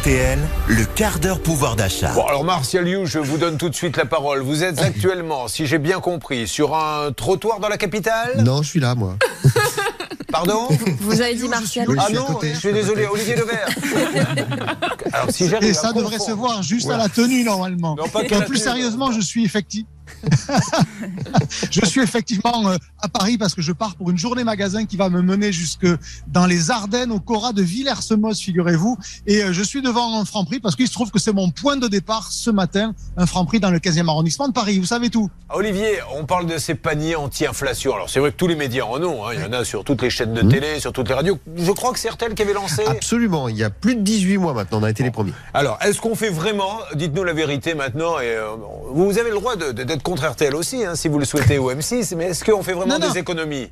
RTL, le quart d'heure pouvoir d'achat. Bon, alors Martial You, je vous donne tout de suite la parole. Vous êtes actuellement, si j'ai bien compris, sur un trottoir dans la capitale? Non, je suis là, moi. Pardon? Vous avez dit Martial Oui, Ah non, je suis désolé. Olivier Levert. alors si j'arrive Et ça devrait confondre- se voir juste Ouais. à la tenue normalement. Non, pas plus tenue, sérieusement, non. je suis effectivement. je suis effectivement euh, à Paris parce que je pars pour une journée magasin qui va me mener jusque dans les Ardennes, au Cora de Villers-Semoz, figurez-vous. Et euh, je suis devant un Franprix parce qu'il se trouve que c'est mon point de départ ce matin, un Franprix dans le 15e arrondissement de Paris. Vous savez tout. Ah, Olivier, on parle de ces paniers anti-inflation. Alors c'est vrai que tous les médias en ont. hein. Il y en a sur toutes les chaînes de Mmh. télé, sur toutes les radios. Je crois que c'est RTL qui avait lancé. Absolument. Il y a plus de 18 mois maintenant, on a été les premiers. Alors, est-ce qu'on fait vraiment Dites-nous la vérité maintenant. Et, euh, vous avez le droit de- de- d'être contre RTL aussi, hein, si vous le souhaitez, ou M6. Mais est-ce qu'on fait vraiment Non, non. des économies?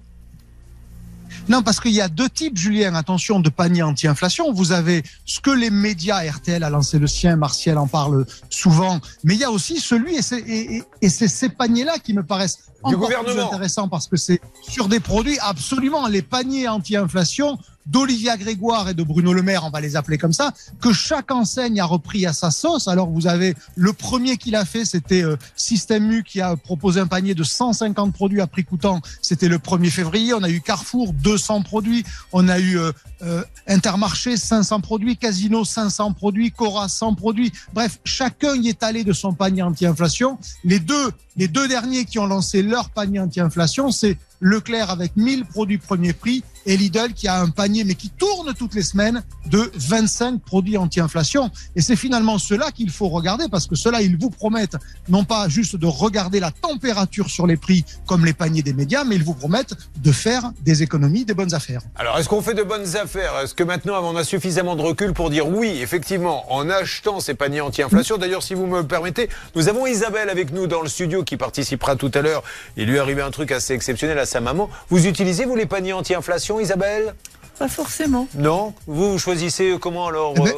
Non, parce qu'il y a deux types, Julien, attention, de panier anti-inflation. Vous avez ce que les médias, RTL a lancé le sien, Martial en parle souvent, mais il y a aussi celui, et c'est et, et- ces paniers-là qui me paraissent encore plus gouvernement. intéressants parce que c'est sur des produits absolument les paniers anti-inflation d'Olivia Grégoire et de Bruno Le Maire, on va les appeler comme ça, que chaque enseigne a repris à sa sauce. Alors vous avez le premier qu'il a fait, c'était euh, Système U qui a proposé un panier de 150 produits à prix coûtant. C'était le 1er février. On a eu Carrefour 200 produits. On a eu euh, euh, Intermarché 500 produits, Casino 500 produits, Cora 100 produits. Bref, chacun y est allé de son panier anti-inflation. Les deux, les deux derniers qui ont lancé leur panier anti-inflation, c'est Leclerc avec 1000 produits premier prix et Lidl qui a un panier mais qui tourne toutes les semaines de 25 produits anti-inflation. Et c'est finalement cela qu'il faut regarder parce que cela, ils vous promettent non pas juste de regarder la température sur les prix comme les paniers des médias, mais ils vous promettent de faire des économies, des bonnes affaires. Alors, est-ce qu'on fait de bonnes affaires? Est-ce que maintenant, on a suffisamment de recul pour dire oui, effectivement, en achetant ces paniers anti-inflation? D'ailleurs, si vous me permettez, nous avons Isabelle avec nous dans le studio qui participera tout à l'heure. Il lui est arrivé un truc assez exceptionnel à sa maman. Vous utilisez, vous, les paniers anti-inflation, Isabelle? Pas forcément. Non? Vous choisissez comment alors Eh ben, euh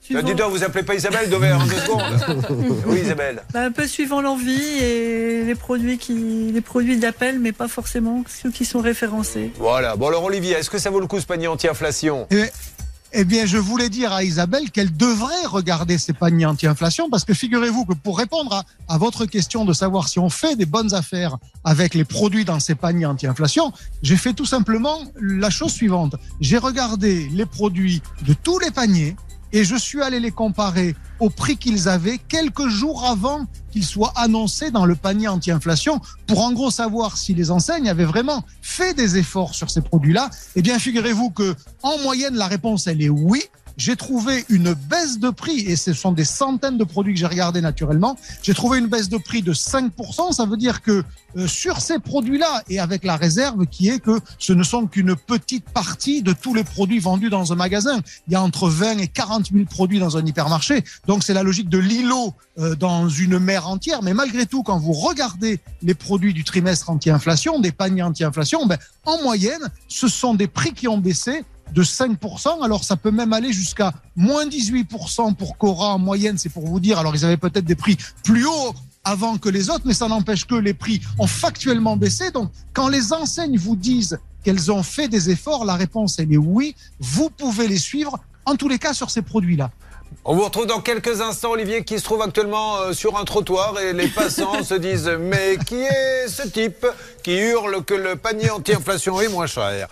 Suivant, Bah, Dites-donc, vous appelez pas Isabelle Dover en deux secondes Oui, Isabelle. bah, un peu suivant l'envie et les produits qui, les produits d'appel, mais pas forcément ceux qui sont référencés. Voilà. Bon, alors, Olivier, est-ce que ça vaut le coup ce panier anti-inflation? Eh eh bien, je voulais dire à Isabelle qu'elle devrait regarder ces paniers anti-inflation parce que figurez-vous que pour répondre à, à votre question de savoir si on fait des bonnes affaires avec les produits dans ces paniers anti-inflation, j'ai fait tout simplement la chose suivante. J'ai regardé les produits de tous les paniers et je suis allé les comparer au prix qu'ils avaient quelques jours avant qu'ils soient annoncés dans le panier anti-inflation pour en gros savoir si les enseignes avaient vraiment fait des efforts sur ces produits-là. Eh bien, figurez-vous que en moyenne, la réponse, elle est oui. J'ai trouvé une baisse de prix, et ce sont des centaines de produits que j'ai regardés naturellement. J'ai trouvé une baisse de prix de 5%. Ça veut dire que euh, sur ces produits-là, et avec la réserve qui est que ce ne sont qu'une petite partie de tous les produits vendus dans un magasin. Il y a entre 20 et 40 000 produits dans un hypermarché. Donc c'est la logique de l'îlot euh, dans une mer entière. Mais malgré tout, quand vous regardez les produits du trimestre anti-inflation, des paniers anti-inflation, ben, en moyenne, ce sont des prix qui ont baissé de 5%. Alors ça peut même aller jusqu'à moins 18% pour Cora en moyenne, c'est pour vous dire. Alors ils avaient peut-être des prix plus hauts avant que les autres, mais ça n'empêche que les prix ont factuellement baissé. Donc quand les enseignes vous disent qu'elles ont fait des efforts, la réponse elle est oui. Vous pouvez les suivre, en tous les cas sur ces produits-là. On vous retrouve dans quelques instants, Olivier, qui se trouve actuellement euh, sur un trottoir et les passants se disent Mais qui est ce type qui hurle que le panier anti-inflation est moins cher?